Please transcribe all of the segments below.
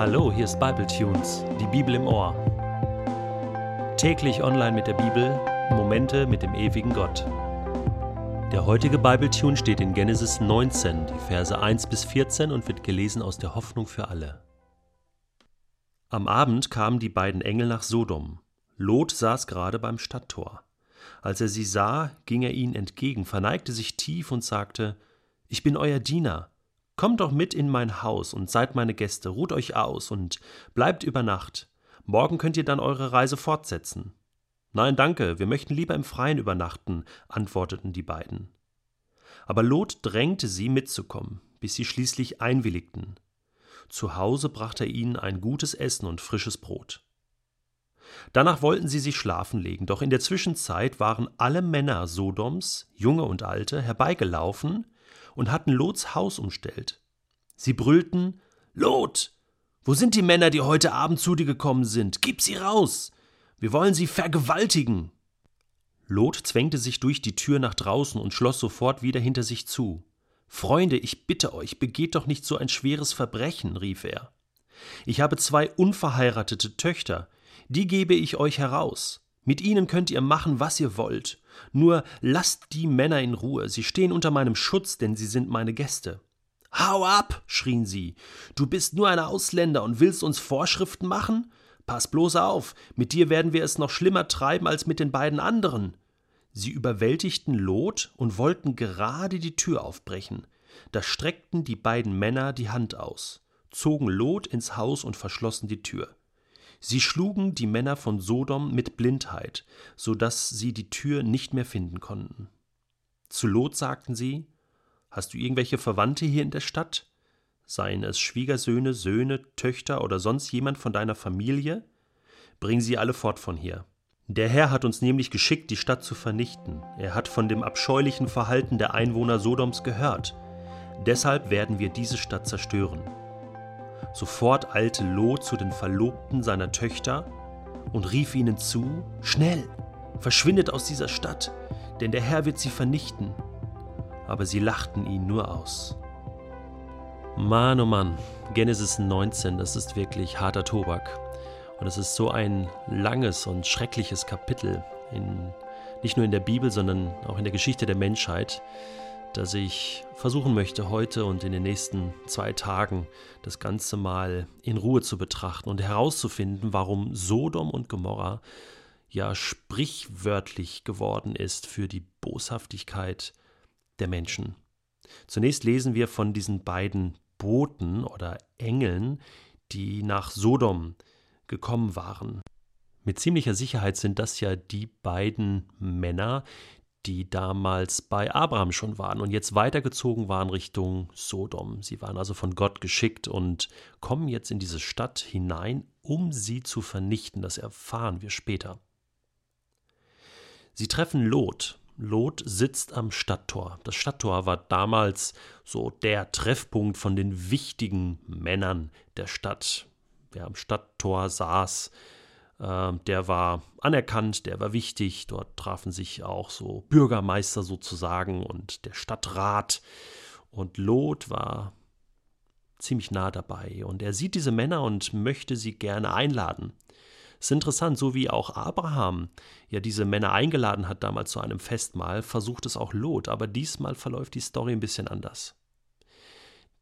Hallo, hier ist Bible Tunes, die Bibel im Ohr. Täglich online mit der Bibel, Momente mit dem ewigen Gott. Der heutige Bible Tune steht in Genesis 19, die Verse 1 bis 14 und wird gelesen aus der Hoffnung für alle. Am Abend kamen die beiden Engel nach Sodom. Lot saß gerade beim Stadttor. Als er sie sah, ging er ihnen entgegen, verneigte sich tief und sagte: Ich bin euer Diener Kommt doch mit in mein Haus und seid meine Gäste, ruht euch aus und bleibt über Nacht. Morgen könnt ihr dann eure Reise fortsetzen. Nein, danke, wir möchten lieber im Freien übernachten, antworteten die beiden. Aber Lot drängte sie mitzukommen, bis sie schließlich einwilligten. Zu Hause brachte er ihnen ein gutes Essen und frisches Brot. Danach wollten sie sich schlafen legen, doch in der Zwischenzeit waren alle Männer Sodoms, junge und alte, herbeigelaufen und hatten Lots Haus umstellt. Sie brüllten Lot. Wo sind die Männer, die heute Abend zu dir gekommen sind? Gib sie raus. Wir wollen sie vergewaltigen. Lot zwängte sich durch die Tür nach draußen und schloss sofort wieder hinter sich zu. Freunde, ich bitte euch, begeht doch nicht so ein schweres Verbrechen, rief er. Ich habe zwei unverheiratete Töchter, die gebe ich euch heraus. Mit ihnen könnt ihr machen, was ihr wollt. Nur lasst die Männer in Ruhe, sie stehen unter meinem Schutz, denn sie sind meine Gäste. Hau ab, schrien sie. Du bist nur ein Ausländer und willst uns Vorschriften machen? Pass bloß auf, mit dir werden wir es noch schlimmer treiben als mit den beiden anderen. Sie überwältigten Lot und wollten gerade die Tür aufbrechen. Da streckten die beiden Männer die Hand aus, zogen Lot ins Haus und verschlossen die Tür. Sie schlugen die Männer von Sodom mit Blindheit, so dass sie die Tür nicht mehr finden konnten. Zu Lot sagten sie: Hast du irgendwelche Verwandte hier in der Stadt? Seien es Schwiegersöhne, Söhne, Töchter oder sonst jemand von deiner Familie? Bring sie alle fort von hier. Der Herr hat uns nämlich geschickt, die Stadt zu vernichten. Er hat von dem abscheulichen Verhalten der Einwohner Sodoms gehört. Deshalb werden wir diese Stadt zerstören. Sofort eilte Lot zu den Verlobten seiner Töchter und rief ihnen zu: Schnell, verschwindet aus dieser Stadt, denn der Herr wird sie vernichten. Aber sie lachten ihn nur aus. Mann, oh Mann, Genesis 19, das ist wirklich harter Tobak. Und es ist so ein langes und schreckliches Kapitel, in, nicht nur in der Bibel, sondern auch in der Geschichte der Menschheit dass ich versuchen möchte, heute und in den nächsten zwei Tagen das Ganze mal in Ruhe zu betrachten und herauszufinden, warum Sodom und Gomorra ja sprichwörtlich geworden ist für die Boshaftigkeit der Menschen. Zunächst lesen wir von diesen beiden Boten oder Engeln, die nach Sodom gekommen waren. Mit ziemlicher Sicherheit sind das ja die beiden Männer, die damals bei Abraham schon waren und jetzt weitergezogen waren Richtung Sodom. Sie waren also von Gott geschickt und kommen jetzt in diese Stadt hinein, um sie zu vernichten. Das erfahren wir später. Sie treffen Lot. Lot sitzt am Stadttor. Das Stadttor war damals so der Treffpunkt von den wichtigen Männern der Stadt. Wer am Stadttor saß, der war anerkannt, der war wichtig. Dort trafen sich auch so Bürgermeister sozusagen und der Stadtrat. Und Lot war ziemlich nah dabei. Und er sieht diese Männer und möchte sie gerne einladen. Es ist interessant, so wie auch Abraham ja diese Männer eingeladen hat damals zu einem Festmahl, versucht es auch Lot. Aber diesmal verläuft die Story ein bisschen anders.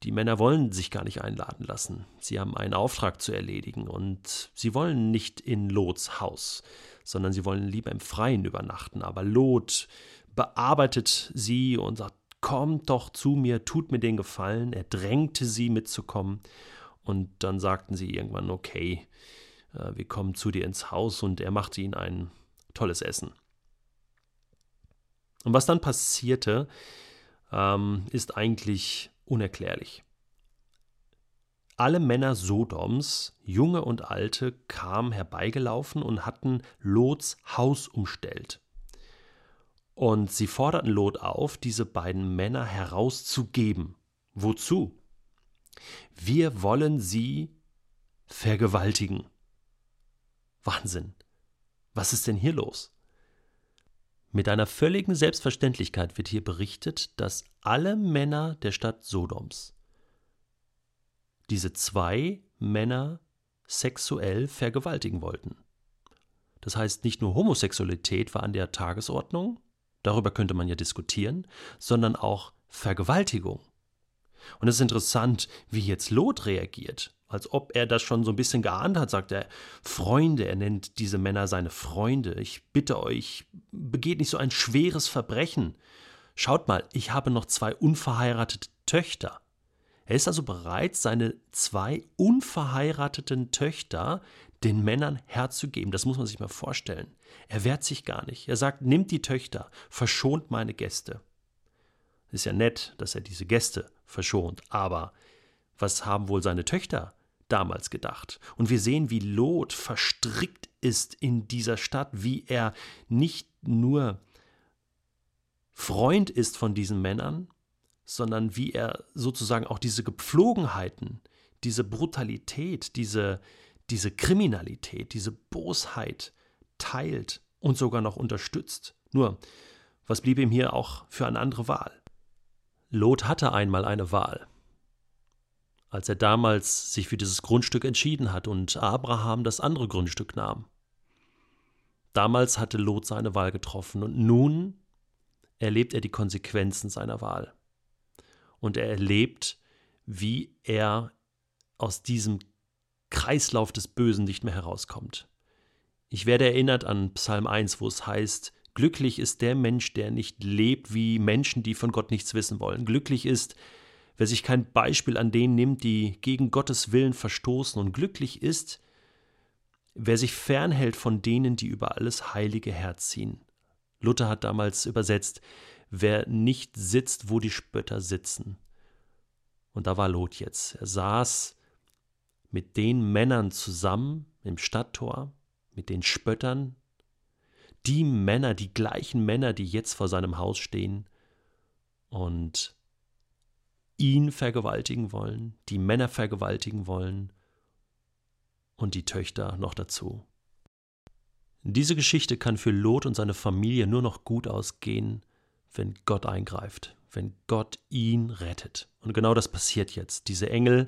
Die Männer wollen sich gar nicht einladen lassen. Sie haben einen Auftrag zu erledigen und sie wollen nicht in Lots Haus, sondern sie wollen lieber im Freien übernachten. Aber Lot bearbeitet sie und sagt, kommt doch zu mir, tut mir den Gefallen. Er drängte sie mitzukommen und dann sagten sie irgendwann, okay, äh, wir kommen zu dir ins Haus und er machte ihnen ein tolles Essen. Und was dann passierte, ähm, ist eigentlich unerklärlich. Alle Männer Sodoms, junge und alte, kamen herbeigelaufen und hatten Lots Haus umstellt. Und sie forderten Lot auf, diese beiden Männer herauszugeben. Wozu? Wir wollen sie vergewaltigen. Wahnsinn. Was ist denn hier los? Mit einer völligen Selbstverständlichkeit wird hier berichtet, dass alle Männer der Stadt Sodoms diese zwei Männer sexuell vergewaltigen wollten. Das heißt, nicht nur Homosexualität war an der Tagesordnung, darüber könnte man ja diskutieren, sondern auch Vergewaltigung. Und es ist interessant, wie jetzt Lot reagiert. Als ob er das schon so ein bisschen geahnt hat, sagt er, Freunde, er nennt diese Männer seine Freunde. Ich bitte euch, begeht nicht so ein schweres Verbrechen. Schaut mal, ich habe noch zwei unverheiratete Töchter. Er ist also bereit, seine zwei unverheirateten Töchter den Männern herzugeben. Das muss man sich mal vorstellen. Er wehrt sich gar nicht. Er sagt, nimmt die Töchter, verschont meine Gäste. Ist ja nett, dass er diese Gäste verschont, aber was haben wohl seine Töchter damals gedacht? Und wir sehen, wie Lot verstrickt ist in dieser Stadt, wie er nicht nur Freund ist von diesen Männern, sondern wie er sozusagen auch diese Gepflogenheiten, diese Brutalität, diese, diese Kriminalität, diese Bosheit teilt und sogar noch unterstützt. Nur, was blieb ihm hier auch für eine andere Wahl? Lot hatte einmal eine Wahl. Als er damals sich für dieses Grundstück entschieden hat und Abraham das andere Grundstück nahm. Damals hatte Lot seine Wahl getroffen und nun erlebt er die Konsequenzen seiner Wahl. Und er erlebt, wie er aus diesem Kreislauf des Bösen nicht mehr herauskommt. Ich werde erinnert an Psalm 1, wo es heißt, Glücklich ist der Mensch, der nicht lebt wie Menschen, die von Gott nichts wissen wollen. Glücklich ist, wer sich kein Beispiel an denen nimmt, die gegen Gottes Willen verstoßen. Und glücklich ist, wer sich fernhält von denen, die über alles Heilige herziehen. Luther hat damals übersetzt, wer nicht sitzt, wo die Spötter sitzen. Und da war Lot jetzt. Er saß mit den Männern zusammen im Stadttor, mit den Spöttern, die Männer, die gleichen Männer, die jetzt vor seinem Haus stehen und ihn vergewaltigen wollen, die Männer vergewaltigen wollen und die Töchter noch dazu. Diese Geschichte kann für Lot und seine Familie nur noch gut ausgehen, wenn Gott eingreift, wenn Gott ihn rettet. Und genau das passiert jetzt. Diese Engel,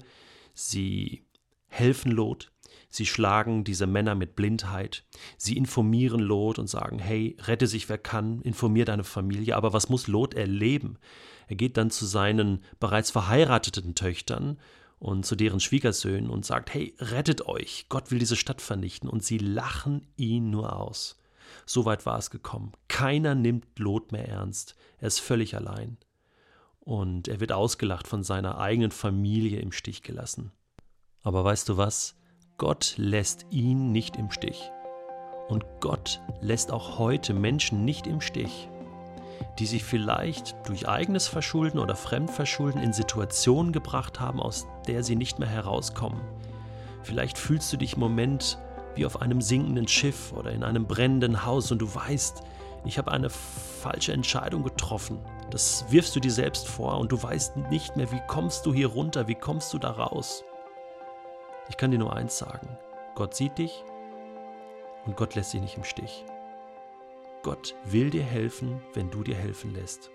sie helfen Lot, Sie schlagen diese Männer mit Blindheit. Sie informieren Lot und sagen, hey, rette sich wer kann, informier deine Familie. Aber was muss Lot erleben? Er geht dann zu seinen bereits verheirateten Töchtern und zu deren Schwiegersöhnen und sagt, hey, rettet euch, Gott will diese Stadt vernichten. Und sie lachen ihn nur aus. So weit war es gekommen. Keiner nimmt Lot mehr ernst. Er ist völlig allein. Und er wird ausgelacht von seiner eigenen Familie im Stich gelassen. Aber weißt du was? Gott lässt ihn nicht im Stich. Und Gott lässt auch heute Menschen nicht im Stich, die sich vielleicht durch eigenes Verschulden oder Fremdverschulden in Situationen gebracht haben, aus der sie nicht mehr herauskommen. Vielleicht fühlst du dich im Moment wie auf einem sinkenden Schiff oder in einem brennenden Haus und du weißt, ich habe eine falsche Entscheidung getroffen. Das wirfst du dir selbst vor und du weißt nicht mehr, wie kommst du hier runter, wie kommst du da raus. Ich kann dir nur eins sagen. Gott sieht dich und Gott lässt dich nicht im Stich. Gott will dir helfen, wenn du dir helfen lässt.